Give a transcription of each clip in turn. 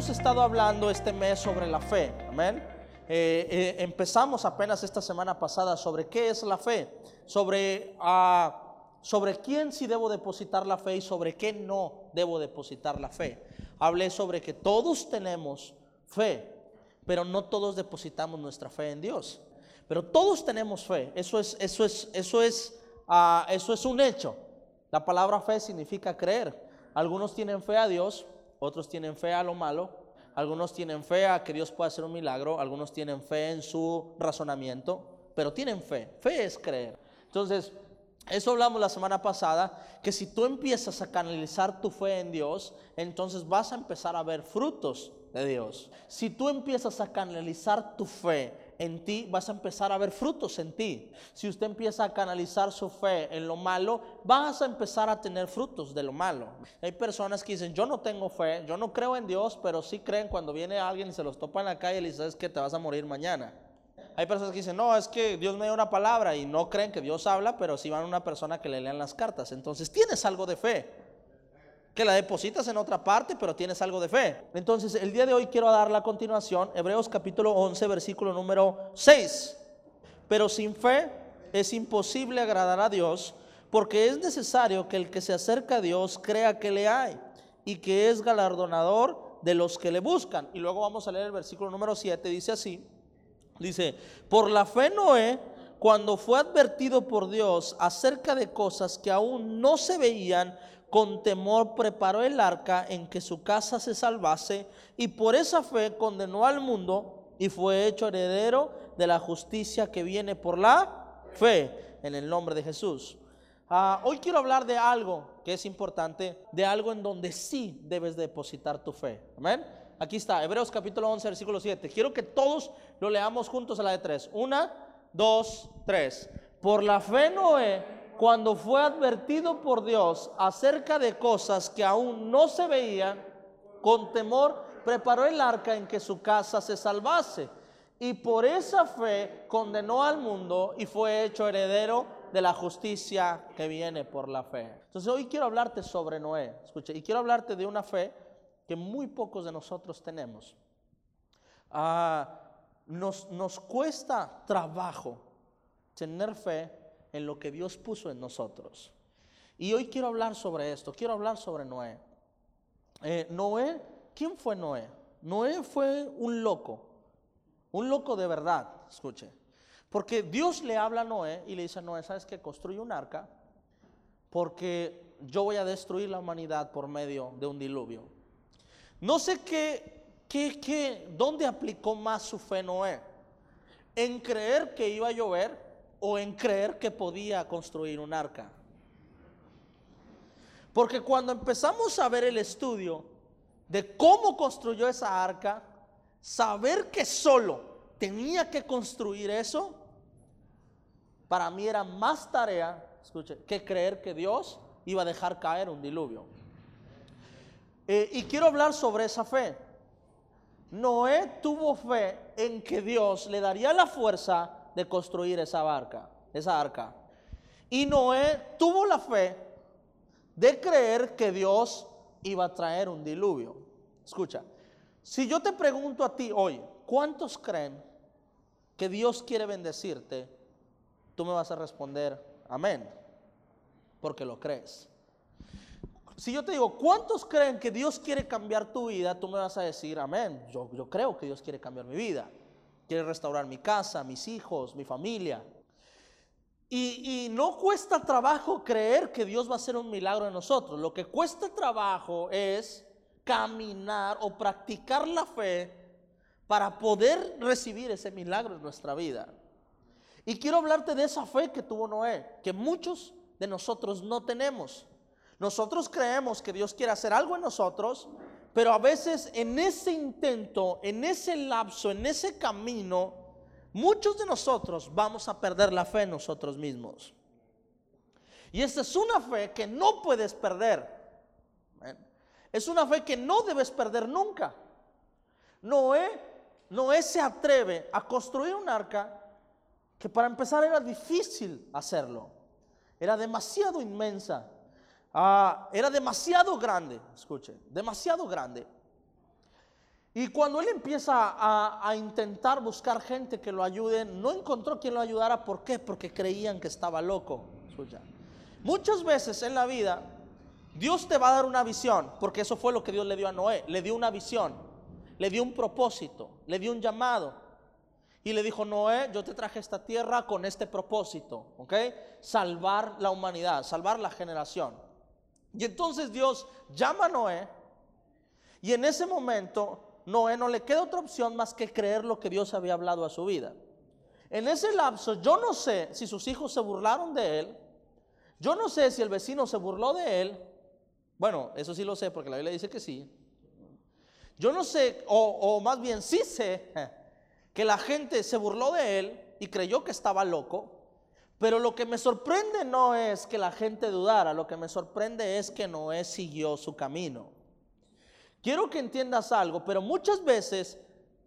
hemos estado hablando este mes sobre la fe, amén. Eh, eh, empezamos apenas esta semana pasada sobre qué es la fe, sobre, ah, sobre quién sí debo depositar la fe y sobre qué no debo depositar la fe. Hablé sobre que todos tenemos fe, pero no todos depositamos nuestra fe en Dios. Pero todos tenemos fe, eso es, eso es, eso es, ah, eso es un hecho. La palabra fe significa creer. Algunos tienen fe a Dios, otros tienen fe a lo malo, algunos tienen fe a que Dios pueda hacer un milagro, algunos tienen fe en su razonamiento, pero tienen fe. Fe es creer. Entonces, eso hablamos la semana pasada, que si tú empiezas a canalizar tu fe en Dios, entonces vas a empezar a ver frutos de Dios. Si tú empiezas a canalizar tu fe en ti, vas a empezar a ver frutos en ti. Si usted empieza a canalizar su fe en lo malo, vas a empezar a tener frutos de lo malo. Hay personas que dicen, yo no tengo fe, yo no creo en Dios, pero sí creen cuando viene alguien y se los topa en la calle y le dice, es que te vas a morir mañana. Hay personas que dicen, no, es que Dios me dio una palabra y no creen que Dios habla, pero sí van a una persona que le lean las cartas. Entonces tienes algo de fe que la depositas en otra parte, pero tienes algo de fe. Entonces, el día de hoy quiero dar la continuación, Hebreos capítulo 11, versículo número 6. Pero sin fe es imposible agradar a Dios, porque es necesario que el que se acerca a Dios crea que le hay y que es galardonador de los que le buscan. Y luego vamos a leer el versículo número 7, dice así, dice, por la fe Noé, cuando fue advertido por Dios acerca de cosas que aún no se veían, con temor preparó el arca en que su casa se salvase y por esa fe condenó al mundo y fue hecho heredero de la justicia que viene por la fe en el nombre de Jesús. Ah, hoy quiero hablar de algo que es importante, de algo en donde sí debes depositar tu fe. Amén. Aquí está, Hebreos capítulo 11, versículo 7. Quiero que todos lo leamos juntos a la de tres. Una, dos, tres. Por la fe Noé cuando fue advertido por Dios acerca de cosas que aún no se veían, con temor preparó el arca en que su casa se salvase. Y por esa fe condenó al mundo y fue hecho heredero de la justicia que viene por la fe. Entonces hoy quiero hablarte sobre Noé. Escuche, y quiero hablarte de una fe que muy pocos de nosotros tenemos. Ah, nos, nos cuesta trabajo tener fe en lo que Dios puso en nosotros. Y hoy quiero hablar sobre esto, quiero hablar sobre Noé. Eh, Noé, ¿quién fue Noé? Noé fue un loco, un loco de verdad, escuche. Porque Dios le habla a Noé y le dice Noé, ¿sabes que Construye un arca porque yo voy a destruir la humanidad por medio de un diluvio. No sé qué, qué, qué, dónde aplicó más su fe Noé. En creer que iba a llover o en creer que podía construir un arca. Porque cuando empezamos a ver el estudio de cómo construyó esa arca, saber que solo tenía que construir eso, para mí era más tarea, que creer que Dios iba a dejar caer un diluvio. Eh, y quiero hablar sobre esa fe. Noé tuvo fe en que Dios le daría la fuerza de construir esa barca, esa arca. Y Noé tuvo la fe de creer que Dios iba a traer un diluvio. Escucha, si yo te pregunto a ti hoy, ¿cuántos creen que Dios quiere bendecirte? Tú me vas a responder, amén, porque lo crees. Si yo te digo, ¿cuántos creen que Dios quiere cambiar tu vida? Tú me vas a decir, amén, yo, yo creo que Dios quiere cambiar mi vida quiere restaurar mi casa, mis hijos, mi familia. Y, no cuesta trabajo creer que Dios va a hacer un milagro en nosotros. Lo que cuesta trabajo es caminar o practicar la fe para poder recibir ese milagro en nuestra vida. Y quiero hablarte de esa fe que tuvo Noé, que muchos de nosotros no tenemos. Nosotros creemos que Dios quiere hacer algo en nosotros, pero a veces en ese intento, en ese lapso, en ese camino, muchos de nosotros vamos a perder la fe en nosotros mismos. Y esta es una fe que no puedes perder. Es una fe que no debes perder nunca. Noé, Noé se atreve a construir un arca que para empezar era difícil hacerlo. Era demasiado inmensa. Ah, era demasiado grande, escuche, demasiado grande. Y cuando él empieza a, intentar buscar gente que lo ayude, no encontró quien lo ayudara. ¿Por qué? Porque creían que estaba loco. Escucha. Muchas veces en la vida, Dios te va a dar una visión, porque eso fue lo que Dios le dio a Noé. Le dio una visión, le dio un propósito, le dio un llamado. Y le dijo, Noé, yo te traje esta tierra con este propósito, ¿ok? Salvar la humanidad, salvar la generación. Y entonces Dios llama a Noé y en ese momento Noé no le queda otra opción más que creer lo que Dios había hablado a su vida. En ese lapso yo no sé si sus hijos se burlaron de él, yo no sé si el vecino se burló de él, bueno, eso sí lo sé porque la Biblia dice que sí. Yo no sé, o, o más bien sí sé que la gente se burló de él y creyó que estaba loco. Pero lo que me sorprende no es que la gente dudara, lo que me sorprende es que Noé siguió su camino. Quiero que entiendas algo, pero muchas veces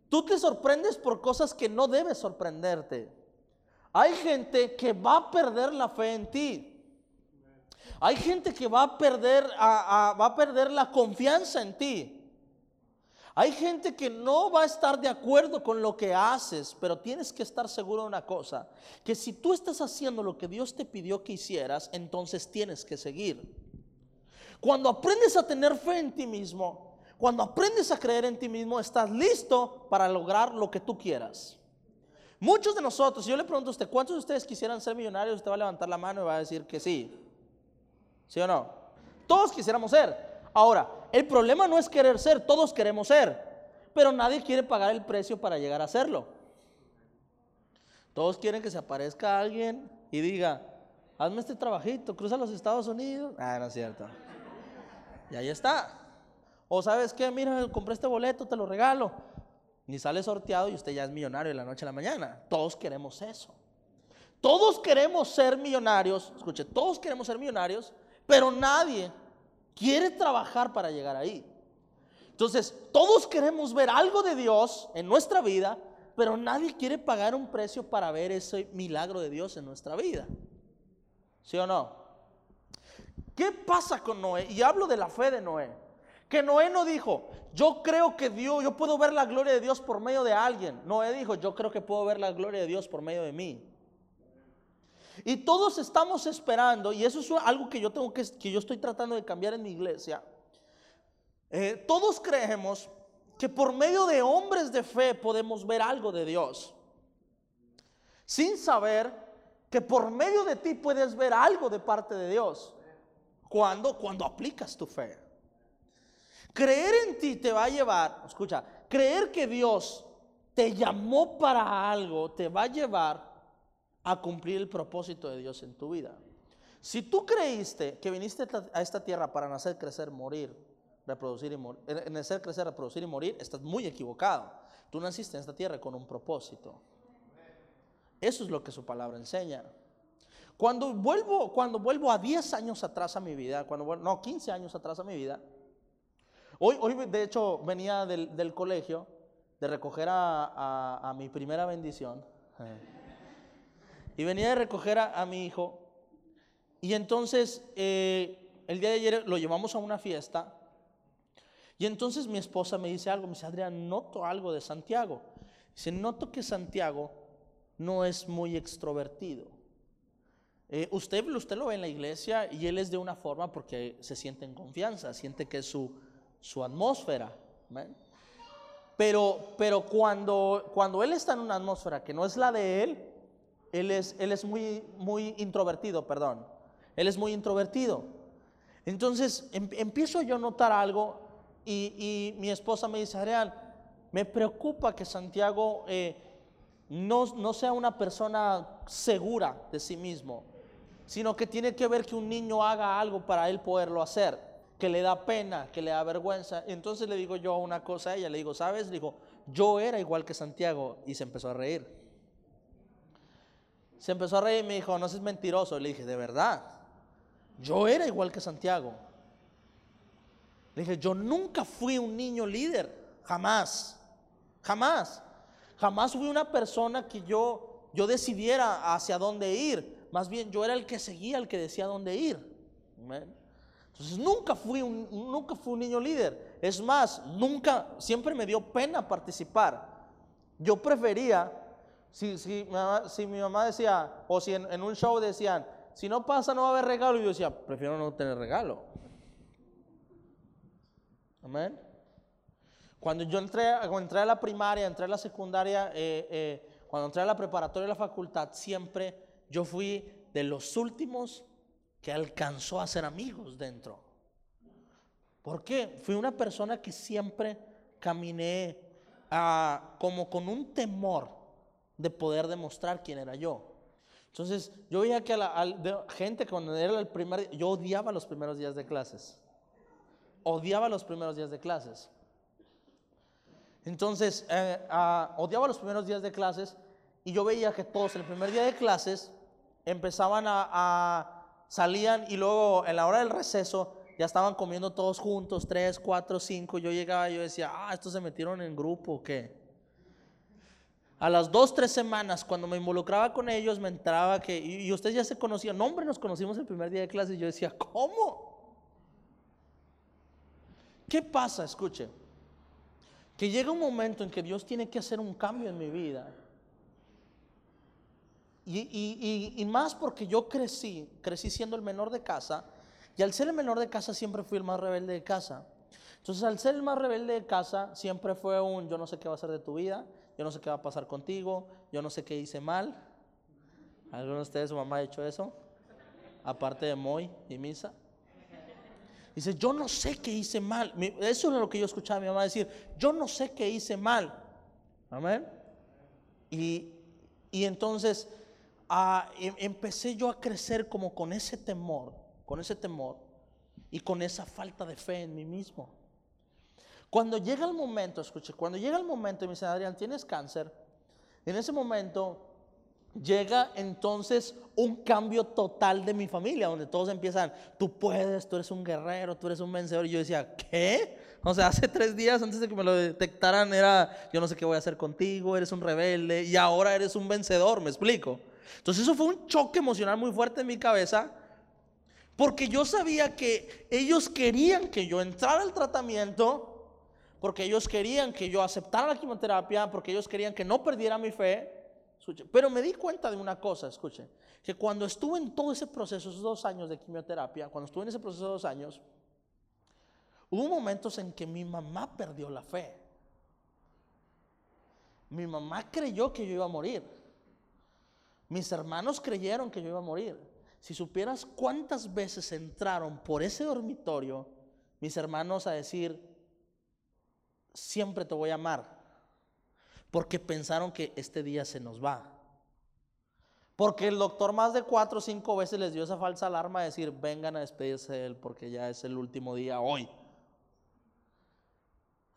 tú te sorprendes por cosas que no debes sorprenderte. Hay gente que va a perder la fe en ti. Hay gente que va a perder, va a perder la confianza en ti. Hay gente que no va a estar de acuerdo con lo que haces, pero tienes que estar seguro de una cosa, que si tú estás haciendo lo que Dios te pidió que hicieras, entonces tienes que seguir. Cuando aprendes a tener fe en ti mismo, cuando aprendes a creer en ti mismo, estás listo para lograr lo que tú quieras. Muchos de nosotros, si yo le pregunto a usted, ¿cuántos de ustedes quisieran ser millonarios? Usted va a levantar la mano y va a decir que sí. ¿Sí o no? Todos quisiéramos ser. Ahora, el problema no es querer ser, todos queremos ser, pero nadie quiere pagar el precio para llegar a serlo. Todos quieren que se aparezca alguien y diga, hazme este trabajito, cruza los Estados Unidos. Ah, no es cierto. Y ahí está. O sabes qué, mira, compré este boleto, te lo regalo. Ni sale sorteado y usted ya es millonario de la noche a la mañana. Todos queremos eso. Todos queremos ser millonarios, escuche, todos queremos ser millonarios, pero nadie quiere trabajar para llegar ahí. Entonces, todos queremos ver algo de Dios en nuestra vida, pero nadie quiere pagar un precio para ver ese milagro de Dios en nuestra vida. ¿Sí o no? ¿Qué pasa con Noé? Y hablo de la fe de Noé. Que Noé no dijo, yo creo que Dios, yo puedo ver la gloria de Dios por medio de alguien. Noé dijo, yo creo que puedo ver la gloria de Dios por medio de mí. Y todos estamos esperando, y eso es algo que yo tengo que, que yo estoy tratando de cambiar en mi iglesia. Eh, todos creemos que por medio de hombres de fe podemos ver algo de Dios, sin saber que por medio de ti puedes ver algo de parte de Dios. Cuando, cuando aplicas tu fe. Creer en ti te va a llevar, escucha, creer que Dios te llamó para algo te va a llevar a cumplir el propósito de Dios en tu vida. Si tú creíste que viniste a esta tierra para nacer, crecer, morir, reproducir y morir, nacer, crecer, reproducir y morir, estás muy equivocado. Tú naciste en esta tierra con un propósito. Eso es lo que su palabra enseña. Cuando vuelvo, cuando vuelvo a 10 años atrás a mi vida, cuando no, 15 años atrás a mi vida, hoy, hoy de hecho venía del, colegio de recoger a, mi primera bendición. Y venía de recoger a, mi hijo. Y entonces eh, el día de ayer lo llevamos a una fiesta. Y entonces mi esposa me dice algo, me dice, Adrián, noto algo de Santiago. Dice, noto que Santiago no es muy extrovertido. Eh, usted, usted lo ve en la iglesia y él es de una forma porque se siente en confianza, siente que es su, su atmósfera. Pero, pero cuando, cuando él está en una atmósfera que no es la de él, él es, muy, introvertido, perdón. Él es muy introvertido. Entonces em, empiezo yo a notar algo y, mi esposa me dice, Adrián, me preocupa que Santiago eh, no, no sea una persona segura de sí mismo, sino que tiene que ver que un niño haga algo para él poderlo hacer, que le da pena, que le da vergüenza. Entonces le digo yo una cosa a ella, le digo, ¿sabes? Le digo, yo era igual que Santiago y se empezó a reír. Se empezó a reír y me dijo, no seas mentiroso. Le dije, de verdad, yo era igual que Santiago. Le dije, yo nunca fui un niño líder, jamás, jamás. Jamás fui una persona que yo, yo decidiera hacia dónde ir. Más bien yo era el que seguía, el que decía dónde ir. Entonces nunca fui un, nunca fui un niño líder. Es más, nunca, siempre me dio pena participar. Yo prefería, si, si, mi mamá decía, o si en, un show decían, si no pasa no va a haber regalo, yo decía, prefiero no tener regalo. Amén. Cuando yo entré, cuando entré a la primaria, entré a la secundaria, eh, eh, cuando entré a la preparatoria y la facultad, siempre yo fui de los últimos que alcanzó a ser amigos dentro. ¿Por qué? Fui una persona que siempre caminé ah, como con un temor de poder demostrar quién era yo. Entonces, yo veía que a la gente cuando era el primer yo odiaba los primeros días de clases. Odiaba los primeros días de clases. Entonces, eh, ah, odiaba los primeros días de clases y yo veía que todos el primer día de clases empezaban a salían y luego en la hora del receso ya estaban comiendo todos juntos, tres, cuatro, cinco. Yo llegaba y yo decía, ah, estos se metieron en grupo, ¿o ¿qué? A las dos, tres semanas, cuando me involucraba con ellos, me entraba que, y, ustedes ya se conocían, no, hombre, nos conocimos el primer día de clase y yo decía, ¿cómo? ¿Qué pasa? Escuche, que llega un momento en que Dios tiene que hacer un cambio en mi vida y, más porque yo crecí, crecí siendo el menor de casa, y al ser el menor de casa siempre fui el más rebelde de casa. Entonces al ser el más rebelde de casa siempre fue un yo no sé qué va a ser de tu vida, yo no sé qué va a pasar contigo, yo no sé qué hice mal. ¿Alguno de ustedes su mamá ha hecho eso? Aparte de Moy y Misa. Dice, yo no sé qué hice mal. Eso es lo que yo escuchaba a mi mamá decir, yo no sé qué hice mal. Amén. Y, y entonces Em, empecé yo a crecer como con ese temor, con ese temor y con esa falta de fe en mí mismo. Cuando llega el momento, escuche, cuando llega el momento y me dice, Adrián, tienes cáncer, en ese momento llega entonces un cambio total de mi familia, donde todos empiezan, tú puedes, tú eres un guerrero, tú eres un vencedor. Y yo decía, ¿qué? O sea, hace tres días antes de que me lo detectaran era, yo no sé qué voy a hacer contigo, eres un rebelde, y ahora eres un vencedor, me explico. Entonces eso fue un choque emocional muy fuerte en mi cabeza, porque yo sabía que ellos querían que yo entrara al tratamiento, porque ellos querían que yo aceptara la quimioterapia, porque ellos querían que no perdiera mi fe. Pero me di cuenta de una cosa, escuchen, que cuando estuve en todo ese proceso, esos dos años de quimioterapia, cuando estuve en ese proceso de dos años, hubo momentos en que mi mamá perdió la fe. Mi mamá creyó que yo iba a morir. Mis hermanos creyeron que yo iba a morir. Si supieras cuántas veces entraron por ese dormitorio, mis hermanos a decir, siempre te voy a amar, porque pensaron que este día se nos va. Porque el doctor más de cuatro o cinco veces les dio esa falsa alarma de decir, vengan a despedirse de él porque ya es el último día hoy.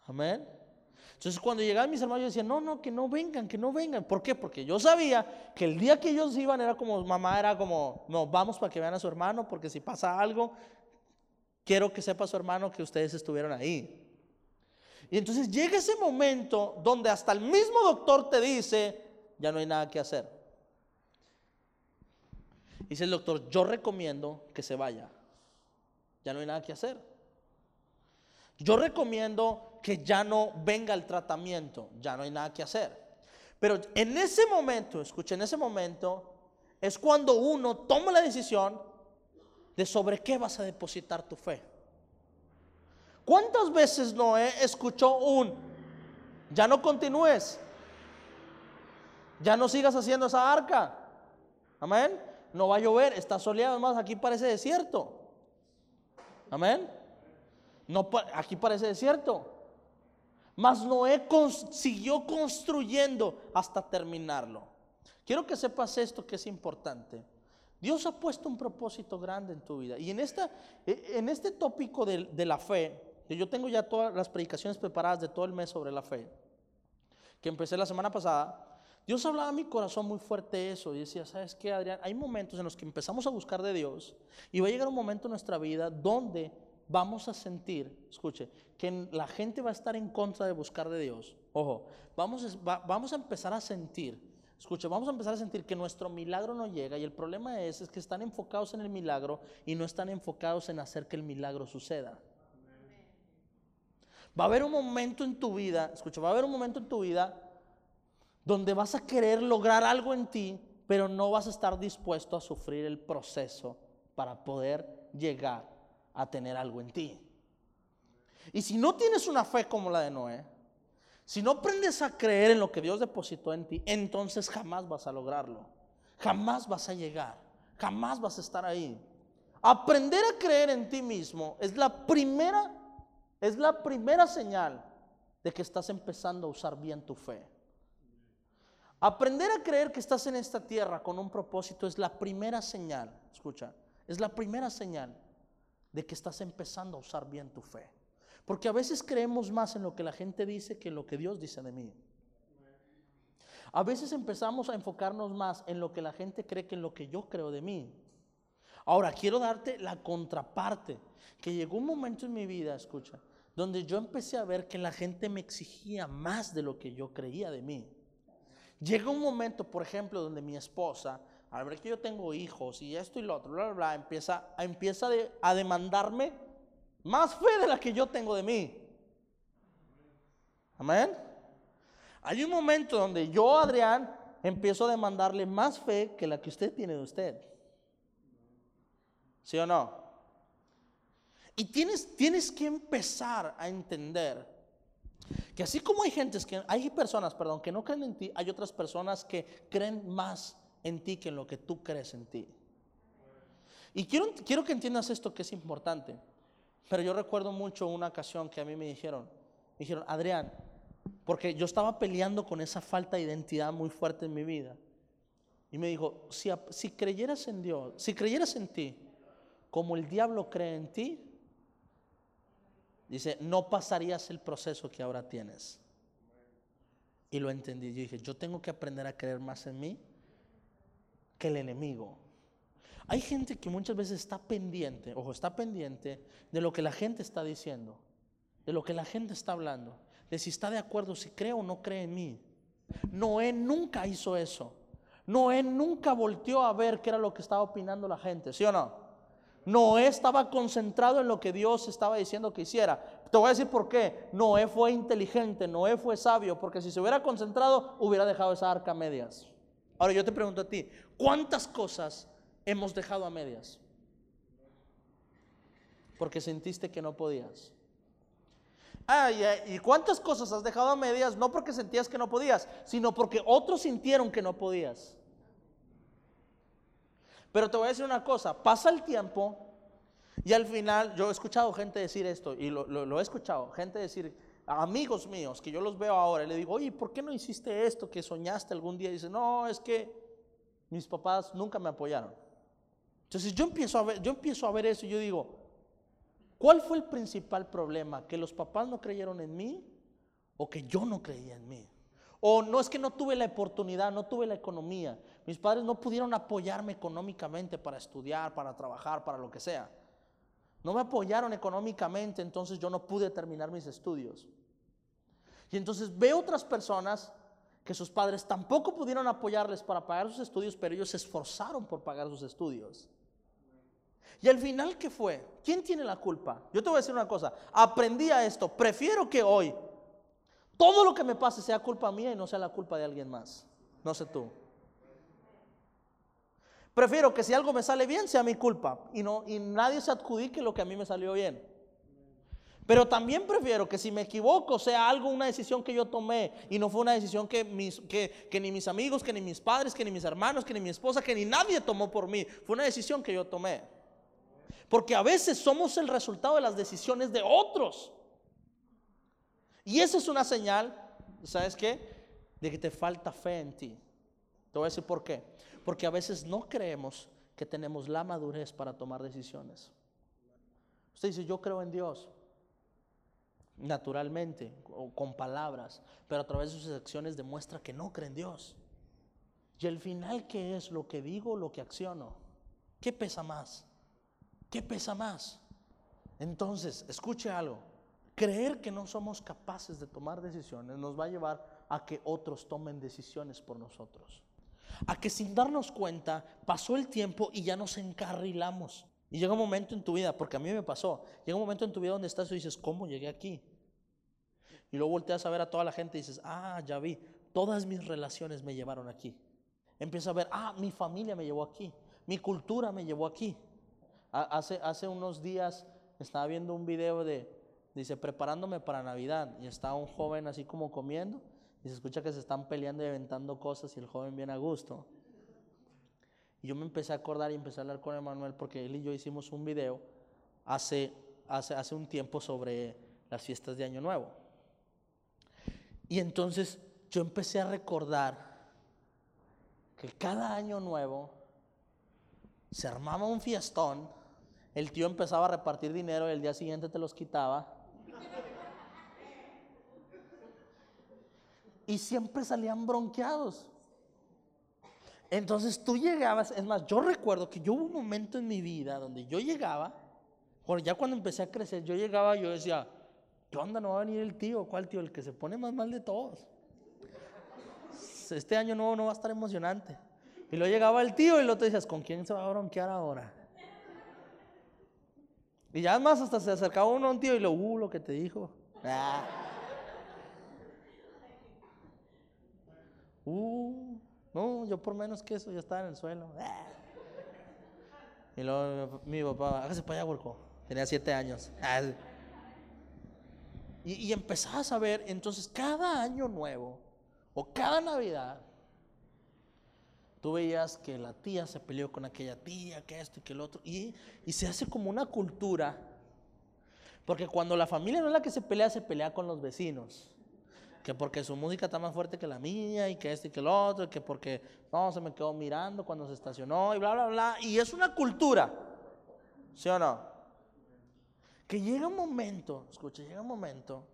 Amén. Entonces cuando llegaban mis hermanos yo decía, no, no, que no vengan, que no vengan. ¿Por qué? Porque yo sabía que el día que ellos iban era como, mamá era como, no, vamos para que vean a su hermano, porque si pasa algo, quiero que sepa su hermano que ustedes estuvieron ahí. Y entonces llega ese momento donde hasta el mismo doctor te dice, ya no hay nada que hacer. Dice el doctor, yo recomiendo que se vaya. Ya no hay nada que hacer. Yo recomiendo que ya no venga el tratamiento, ya no hay nada que hacer. Pero en ese momento, escuchen, en ese momento es cuando uno toma la decisión de sobre qué vas a depositar tu fe. ¿Cuántas veces Noé escuchó un, ya no continúes, ya no sigas haciendo esa arca? Amén. No va a llover, está soleado, además aquí parece desierto. Amén. No, aquí parece desierto. Mas Noé siguió construyendo hasta terminarlo. Quiero que sepas esto que es importante. Dios ha puesto un propósito grande en tu vida. Y en, esta, e, en este tópico de, de la fe, yo tengo ya todas las predicaciones preparadas de todo el mes sobre la fe, que empecé la semana pasada, Dios hablaba a mi corazón muy fuerte eso y decía, ¿sabes qué, Adrián? Hay momentos en los que empezamos a buscar de Dios y va a llegar un momento en nuestra vida donde vamos a sentir, escuche, que la gente va a estar en contra de buscar de Dios. Ojo, vamos, vamos a empezar a sentir escucha, vamos a empezar a sentir que nuestro milagro no llega y el problema es, es que están enfocados en el milagro y no están enfocados en hacer que el milagro suceda. Va a haber un momento en tu vida, escucha, va a haber un momento en tu vida donde vas a querer lograr algo en ti, pero no vas a estar dispuesto a sufrir el proceso para poder llegar a tener algo en ti. Y si no tienes una fe como la de Noé, si no aprendes a creer en lo que Dios depositó en ti, entonces jamás vas a lograrlo. Jamás vas a llegar. Jamás vas a estar ahí. Aprender a creer en ti mismo es la primera es la primera señal de que estás empezando a usar bien tu fe. Aprender a creer que estás en esta tierra con un propósito es la primera señal, escucha, es la primera señal de que estás empezando a usar bien tu fe. Porque a veces creemos más en lo que la gente dice que en lo que Dios dice de mí. A veces empezamos a enfocarnos más en lo que la gente cree que en lo que yo creo de mí. Ahora, quiero darte la contraparte, que llegó un momento en mi vida, escucha, donde yo empecé a ver que la gente me exigía más de lo que yo creía de mí. Llega un momento, por ejemplo, donde mi esposa, al ver que yo tengo hijos y esto y lo otro, bla, bla, bla, empieza, empieza a demandarme más fe de la que yo tengo de mí. Amén. Hay un momento donde yo, Adrián, empiezo a demandarle más fe que la que usted tiene de usted. ¿Sí o no? Y tienes, tienes que empezar a entender que así como hay gentes que hay personas, perdón, que no creen en ti, hay otras personas que creen más en ti que en lo que tú crees en ti. Y quiero, quiero que entiendas esto que es importante. Pero yo recuerdo mucho una ocasión que a mí me dijeron, dijeron, Adrián, porque yo estaba peleando con esa falta de identidad muy fuerte en mi vida. Y me dijo, si, si creyeras en Dios, si creyeras en ti, como el diablo cree en ti, dice, no pasarías el proceso que ahora tienes. Y lo entendí. Yo dije, yo tengo que aprender a creer más en mí que el enemigo. Hay gente que muchas veces está pendiente, ojo, está pendiente de lo que la gente está diciendo, de lo que la gente está hablando, de si está de acuerdo, si cree o no cree en mí. Noé nunca hizo eso. Noé nunca volteó a ver qué era lo que estaba opinando la gente, ¿sí o no? Noé estaba concentrado en lo que Dios estaba diciendo que hiciera. Te voy a decir por qué. Noé fue inteligente, Noé fue sabio, porque si se hubiera concentrado, hubiera dejado esa arca a medias. Ahora yo te pregunto a ti, ¿cuántas cosas hemos dejado a medias. Porque sentiste que no podías. Ah, ¿y cuántas cosas has dejado a medias? No porque sentías que no podías, sino porque otros sintieron que no podías. Pero te voy a decir una cosa, pasa el tiempo y al final yo he escuchado gente decir esto, y lo, he escuchado, gente decir, amigos míos, que yo los veo ahora, y le digo, oye, ¿por qué no hiciste esto que soñaste algún día? Y dice, no, es que mis papás nunca me apoyaron. Entonces yo empiezo a ver, yo empiezo a ver eso y yo digo, ¿cuál fue el principal problema? ¿Que los papás no creyeron en mí o que yo no creía en mí? O no es que no tuve la oportunidad, no tuve la economía. Mis padres no pudieron apoyarme económicamente para estudiar, para trabajar, para lo que sea. No me apoyaron económicamente, entonces yo no pude terminar mis estudios. Y entonces veo otras personas que sus padres tampoco pudieron apoyarles para pagar sus estudios, pero ellos se esforzaron por pagar sus estudios. Y al final, ¿qué fue? ¿Quién tiene la culpa? Yo te voy a decir una cosa, aprendí a esto, prefiero que hoy todo lo que me pase sea culpa mía y no sea la culpa de alguien más. No sé tú. Prefiero que si algo me sale bien sea mi culpa y, no, y nadie se adjudique lo que a mí me salió bien. Pero también prefiero que si me equivoco sea algo, una decisión que yo tomé y no fue una decisión que, mis, que, que, ni mis amigos, que ni mis padres, que ni mis hermanos, que ni mi esposa, que ni nadie tomó por mí. Fue una decisión que yo tomé. Porque a veces somos el resultado de las decisiones de otros. Y esa es una señal, ¿sabes qué? De que te falta fe en ti. Te voy a decir por qué. Porque a veces no creemos que tenemos la madurez para tomar decisiones. Usted dice, yo creo en Dios naturalmente o con palabras, pero a través de sus acciones demuestra que no cree en Dios. Y al final, ¿qué es lo que digo, lo que acciono? ¿Qué pesa más? ¿Qué pesa más? Entonces, escuche algo. Creer que no somos capaces de tomar decisiones nos va a llevar a que otros tomen decisiones por nosotros. A que sin darnos cuenta pasó el tiempo y ya nos encarrilamos. Y llega un momento en tu vida, porque a mí me pasó, llega un momento en tu vida donde estás y dices, ¿cómo llegué aquí? Y luego volteas a ver a toda la gente y dices, ah, ya vi, todas mis relaciones me llevaron aquí. Empieza a ver, ah, mi familia me llevó aquí, mi cultura me llevó aquí. Hace, hace unos días estaba viendo un video de, dice, preparándome para Navidad, y está un joven así como comiendo, y se escucha que se están peleando y aventando cosas, y el joven viene a gusto. Y yo me empecé a acordar y empecé a hablar con Emanuel, porque él y yo hicimos un video hace, hace, hace un tiempo sobre las fiestas de Año Nuevo. Y entonces yo empecé a recordar que cada año nuevo se armaba un fiestón, el tío empezaba a repartir dinero y el día siguiente te los quitaba. Y siempre salían bronqueados. Entonces tú llegabas, es más, yo recuerdo que yo hubo un momento en mi vida donde yo llegaba, bueno, ya cuando empecé a crecer, yo llegaba y yo decía, ¿qué onda? No va a venir el tío, ¿cuál tío? El que se pone más mal de todos. Este año nuevo no va a estar emocionante. Y luego llegaba el tío y luego te decías, ¿con quién se va a bronquear ahora? Y ya más hasta se acercaba uno a un tío y lo, uh, lo que te dijo. Ah. Uh, no, yo por menos que eso, ya estaba en el suelo. Ah. Y luego mi papá, hágase para allá, huerco. Tenía siete años. Ah. Y, y empezabas a ver, entonces cada año nuevo o cada Navidad, tú veías que la tía se peleó con aquella tía, que esto y que el otro, y, y se hace como una cultura, porque cuando la familia no es la que se pelea, se pelea con los vecinos, que porque su música está más fuerte que la mía, y que esto y que el otro, y que porque no, se me quedó mirando cuando se estacionó, y bla, bla, bla, y es una cultura, ¿sí o no? Que llega un momento, escucha, llega un momento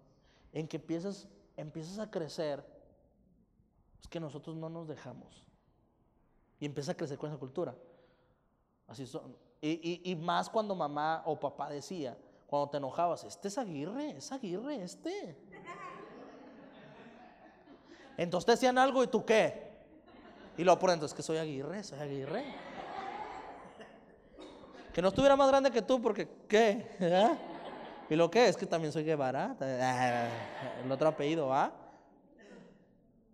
en que empiezas, empiezas a crecer, es que nosotros no nos dejamos. Y empieza a crecer con esa cultura. Así son. Y, más cuando mamá o papá decía, cuando te enojabas, este es Aguirre, es Aguirre, este. Entonces te decían algo y tú qué. Y lo por dentro, es que soy Aguirre, soy Aguirre. Que no estuviera más grande que tú porque ¿qué? ¿Ah? ¿Y lo que es? Que también soy Guevara. El otro apellido, ¿va?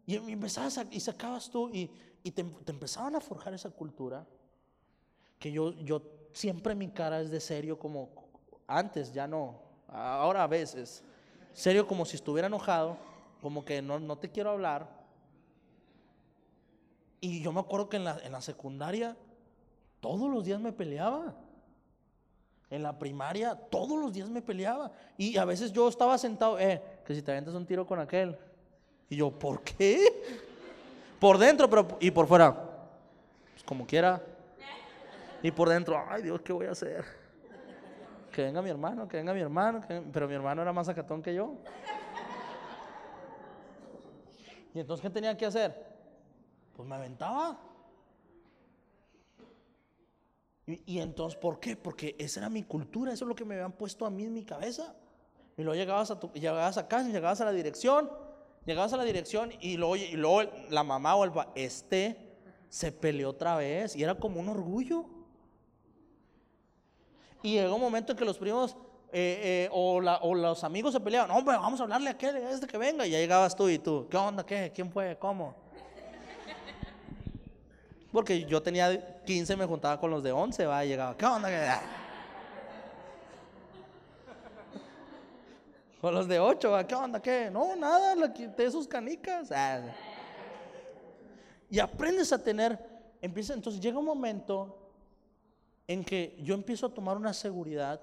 Y empezabas y sacabas tú y, y te, empezaban a forjar esa cultura que yo, yo siempre mi cara es de serio como antes, ya no, ahora a veces, serio como si estuviera enojado, como que no, no te quiero hablar. Y yo me acuerdo que en la, en la secundaria todos los días me peleaba. En la primaria todos los días me peleaba. Y a veces yo estaba sentado, eh, que si te aventas un tiro con aquel. Y yo, ¿por qué? Por dentro, pero y por fuera, pues como quiera. Y por dentro, ay Dios, ¿qué voy a hacer? Que venga mi hermano, que venga mi hermano, pero mi hermano era más acatón que yo. Y entonces, ¿qué tenía que hacer? Pues me aventaba. Y, entonces, ¿por qué? Porque esa era mi cultura, eso es lo que me habían puesto a mí en mi cabeza. Y luego llegabas a, tu, llegabas a casa, llegabas a la dirección Llegabas a la dirección y luego, y la mamá o el este se peleó otra vez y era como un orgullo. Y llegó un momento en que los primos eh, eh, o, los amigos se peleaban. No, vamos a hablarle a aquel, a este que venga. Y ya llegabas tú y tú, ¿qué onda? ¿Qué? ¿Quién fue? ¿Cómo? Porque yo tenía 15, me juntaba con los de 11, va, y llegaba, ¿qué onda? Con los de ocho, ¿qué onda? ¿Qué? No, nada, le quité sus canicas. Ah. Y aprendes a tener, empieza, entonces llega un momento en que yo empiezo a tomar una seguridad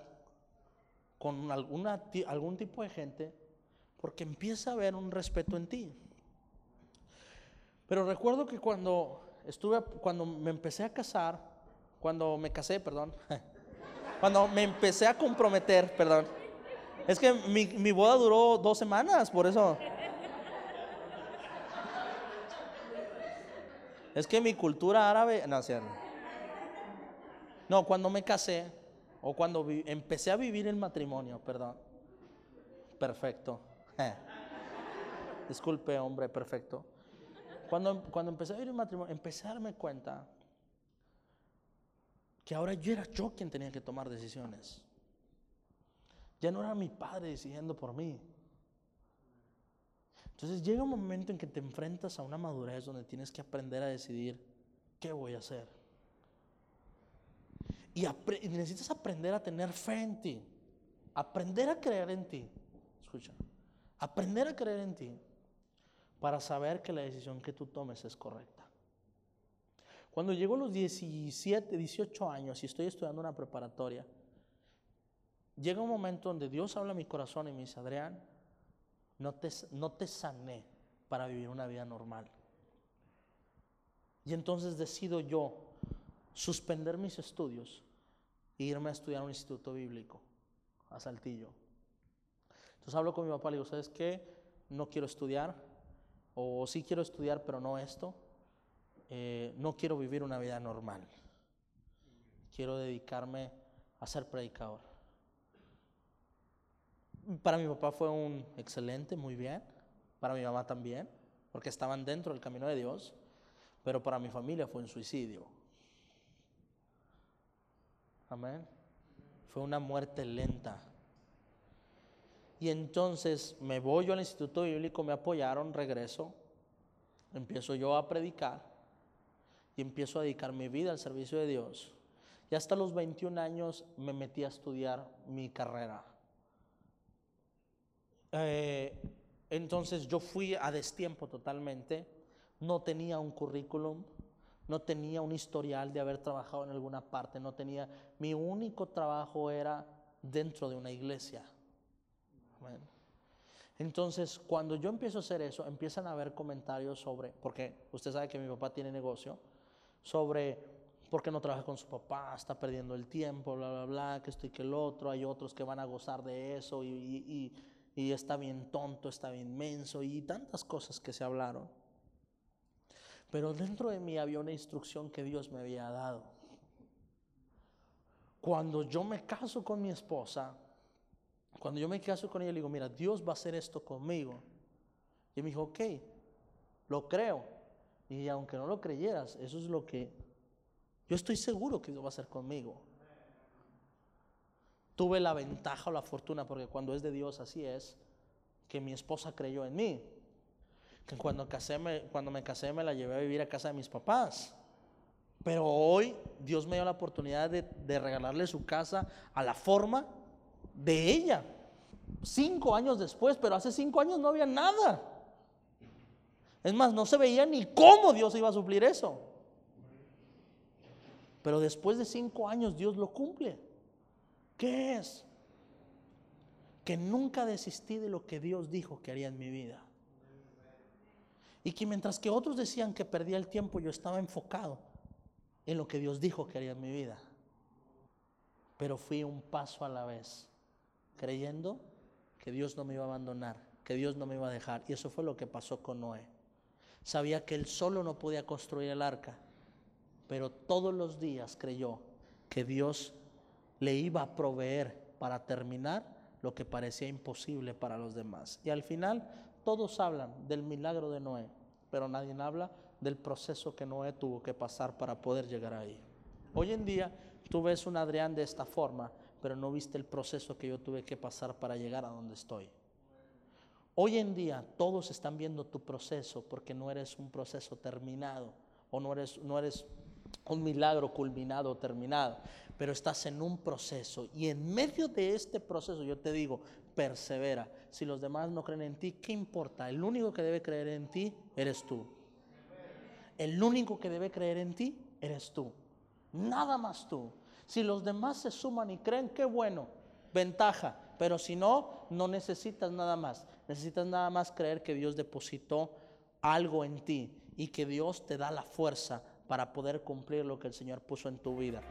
con alguna, algún tipo de gente, porque empieza a haber un respeto en ti. Pero recuerdo que cuando estuve, cuando me empecé a casar, cuando me casé, perdón, cuando me empecé a comprometer, perdón, es que mi, mi boda duró dos semanas, por eso. Es que mi cultura árabe, no. No, cuando me casé, o cuando empecé a vivir el matrimonio, perdón. Perfecto. Disculpe, hombre perfecto. Cuando, cuando empecé a vivir un matrimonio, empecé a darme cuenta que ahora yo era yo quien tenía que tomar decisiones. Ya no era mi padre decidiendo por mí. Entonces llega un momento en que te enfrentas a una madurez donde tienes que aprender a decidir qué voy a hacer. Y, necesitas aprender a tener fe en ti. Aprender a creer en ti. Escucha. Aprender a creer en ti para saber que la decisión que tú tomes es correcta. Cuando llego a los 17, 18 años y estoy estudiando una preparatoria, llega un momento donde Dios habla a mi corazón y me dice, Adrián, no te, no te sané para vivir una vida normal. Y entonces decido yo suspender mis estudios irme a estudiar a un instituto bíblico, a Saltillo. Entonces hablo con mi papá le digo, ¿sabes qué? No quiero estudiar, o sí quiero estudiar, pero no esto. Eh, no quiero vivir una vida normal. Quiero dedicarme a ser predicador. Para mi papá fue un excelente, muy bien. Para mi mamá también, porque estaban dentro del camino de Dios. Pero para mi familia fue un suicidio. Amén. Fue una muerte lenta. Y entonces me voy yo al Instituto Bíblico, me apoyaron, regreso, empiezo yo a predicar y empiezo a dedicar mi vida al servicio de Dios. Y hasta los 21 años me metí a estudiar mi carrera. Eh, entonces yo fui a destiempo totalmente, no tenía un currículum, no tenía un historial de haber trabajado en alguna parte, no tenía, mi único trabajo era dentro de una iglesia. Entonces, cuando yo empiezo a hacer eso, empiezan a haber comentarios sobre, porque usted sabe que mi papá tiene negocio, sobre por qué no trabaja con su papá, está perdiendo el tiempo, bla, bla, bla, que esto y que el otro, hay otros que van a gozar de eso y, y está bien tonto, está bien menso y tantas cosas que se hablaron. Pero dentro de mí había una instrucción que Dios me había dado. Cuando yo me caso con mi esposa, cuando yo me caso con ella, le digo, mira, Dios va a hacer esto conmigo. Y me dijo, ok, lo creo. Y aunque no lo creyeras, eso es lo que yo estoy seguro que Dios va a hacer conmigo. Tuve la ventaja o la fortuna, porque cuando es de Dios así es, que mi esposa creyó en mí. Que cuando, casé me, cuando me casé me la llevé a vivir a casa de mis papás. Pero hoy Dios me dio la oportunidad de, de regalarle su casa a la forma de ella. Cinco años después, pero hace cinco años no había nada. Es más, no se veía ni cómo Dios iba a suplir eso. Pero después de cinco años Dios lo cumple. ¿Qué es? Que nunca desistí de lo que Dios dijo que haría en mi vida. Y que mientras que otros decían que perdía el tiempo, yo estaba enfocado en lo que Dios dijo que haría en mi vida. Pero fui un paso a la vez creyendo que Dios no me iba a abandonar, que Dios no me iba a dejar. Y eso fue lo que pasó con Noé. Sabía que él solo no podía construir el arca, pero todos los días creyó que Dios le iba a proveer para terminar lo que parecía imposible para los demás. Y al final todos hablan del milagro de Noé, pero nadie habla del proceso que Noé tuvo que pasar para poder llegar ahí. Hoy en día tú ves un Adrián de esta forma, pero no viste el proceso que yo tuve que pasar para llegar a donde estoy. Hoy en día todos están viendo tu proceso porque no eres un proceso terminado o no eres, no eres un milagro culminado terminado, pero estás en un proceso y en medio de este proceso yo te digo, persevera. Si los demás no creen en ti, ¿qué importa? El único que debe creer en ti eres tú. El único que debe creer en ti eres tú. Nada más tú. Si los demás se suman y creen, qué bueno, ventaja. Pero si no, no necesitas nada más. Necesitas nada más creer que Dios depositó algo en ti y que Dios te da la fuerza para poder cumplir lo que el Señor puso en tu vida.